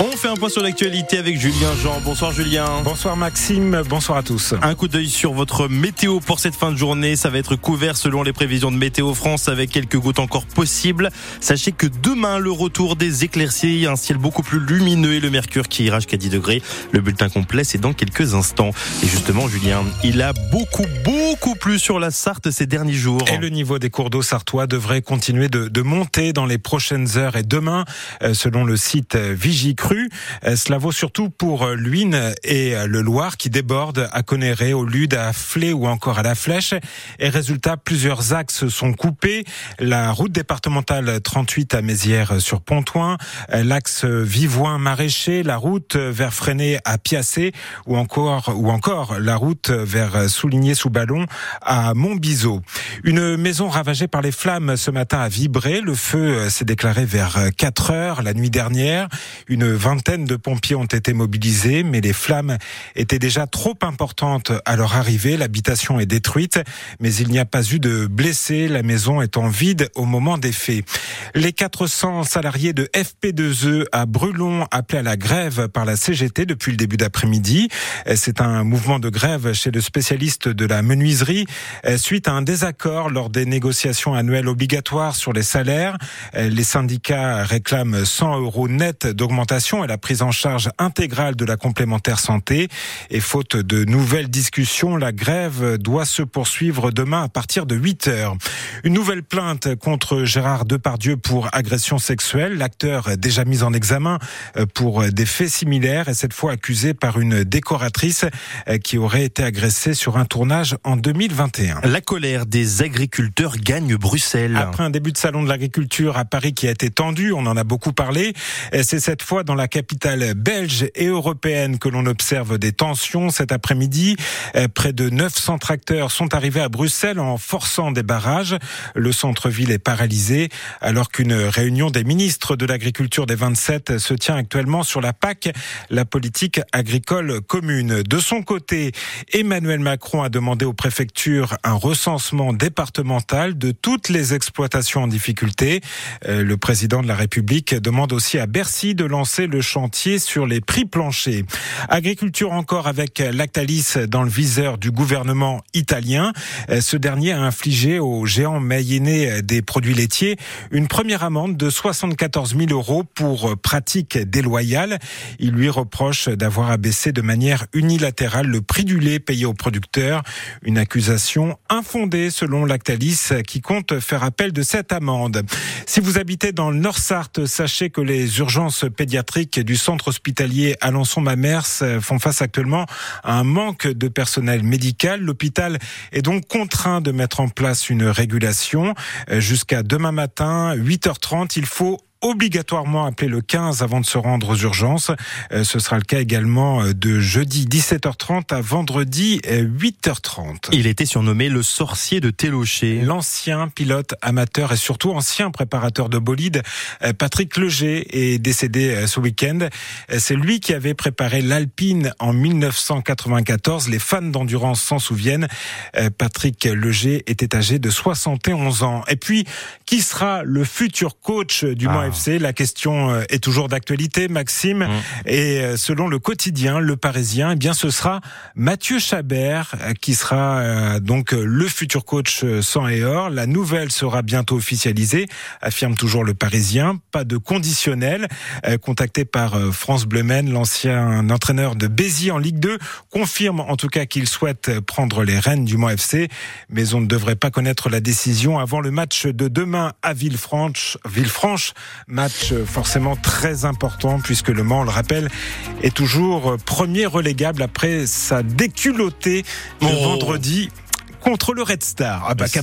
On fait un point sur l'actualité avec Julien Jean. Bonsoir Julien. Bonsoir Maxime, bonsoir à tous. Un coup d'œil sur votre météo pour cette fin de journée. Ça va être couvert selon les prévisions de Météo France avec quelques gouttes encore possibles. Sachez que demain, le retour des éclaircies, un ciel beaucoup plus lumineux et le mercure qui ira jusqu'à 10 degrés. Le bulletin complet, c'est dans quelques instants. Et justement, Julien, il a beaucoup, beaucoup plu sur la Sarthe ces derniers jours. Et le niveau des cours d'eau sartois devrait continuer de, de monter dans les prochaines heures et demain, euh, selon le site Vigicru. Euh, Cela vaut surtout pour euh, l'Uine et le Loir qui débordent à Conéré, au Lude, à Flé ou encore à la Flèche. Et résultat, plusieurs axes sont coupés. La route départementale 38 à Mézières sur Pontoin, l'axe Vivoin-Maraîcher, la route vers Freinet à Piacé ou encore, ou encore la route vers Souligné-sous-Ballon à Montbiseau. Une maison ravagée par les flammes ce matin a vibré. Le feu s'est déclaré vers 4 heures la nuit dernière. Une vingtaine de pompiers ont été mobilisés, mais les flammes étaient déjà trop importantes à leur arrivée. L'habitation est détruite, mais il n'y a pas eu de blessés. La maison étant vide au moment des faits. Les 400 salariés de FP2E à Brulon appelés à la grève par la CGT depuis le début d'après-midi. C'est un mouvement de grève chez le spécialiste de la menuiserie suite à un désaccord lors des négociations annuelles obligatoires sur les salaires. Les syndicats réclament 100 euros net d'augmentation et la prise en charge intégrale de la complémentaire santé. Et faute de nouvelles discussions, la grève doit se poursuivre demain à partir de 8 heures. Une nouvelle plainte contre Gérard Depardieu pour agression sexuelle. L'acteur déjà mis en examen pour des faits similaires et cette fois accusé par une décoratrice qui aurait été agressée sur un tournage en 2021. La colère des agriculteurs gagne Bruxelles. Après un début de salon de l'agriculture à Paris qui a été tendu, on en a beaucoup parlé, c'est cette fois dans la capitale belge et européenne que l'on observe des tensions. Cet après-midi, près de 900 tracteurs sont arrivés à Bruxelles en forçant des barrages. Le centre-ville est paralysé alors qu'une réunion des ministres de l'agriculture des 27 se tient actuellement sur la PAC, la politique agricole commune. De son côté, Emmanuel Macron a demandé aux préfectures un recensement départemental de toutes les exploitations en difficulté. Le président de la République demande aussi à Bercy de lancer le chantier sur les prix planchers. Agriculture encore avec Lactalis dans le viseur du gouvernement italien. Ce dernier a infligé aux géants mayennais des produits laitiers une première amende de 74 000 euros pour pratique déloyale. Il lui reproche d'avoir abaissé de manière unilatérale le prix du lait payé aux producteurs. Une accusation infondée selon Lactalis qui compte faire appel de cette amende. Si vous habitez dans le Nord-Sarthe, sachez que les urgences pédiatriques du centre hospitalier Alençon-Mamers font face actuellement à un manque de personnel médical. L'hôpital est donc contraint de mettre en place une régulation. Jusqu'à demain matin, 8h30, il faut obligatoirement appeler le 15 avant de se rendre aux urgences. Ce sera le cas également de jeudi 17h30 à vendredi 8h30. Il était surnommé le sorcier de Télocher. L'ancien pilote amateur et surtout ancien préparateur de bolide, Patrick Leger, est décédé ce week-end. C'est lui qui avait préparé l'Alpine en 1994. Les fans d'endurance s'en souviennent. Patrick Leger était âgé de 71 ans. Et puis, qui sera le futur coach du ah. La question est toujours d'actualité, Maxime. Mmh. Et selon le quotidien, le Parisien, eh bien, ce sera Mathieu Chabert qui sera donc le futur coach sans et or. La nouvelle sera bientôt officialisée, affirme toujours le Parisien. Pas de conditionnel. Contacté par France Bleu l'ancien entraîneur de Béziers en Ligue 2 confirme en tout cas qu'il souhaite prendre les rênes du Mans FC, mais on ne devrait pas connaître la décision avant le match de demain à Villefranche. Villefranche Match forcément très important puisque Le Mans, on le rappelle, est toujours premier relégable après sa déculottée le oh. vendredi contre le Red Star. Ah bah,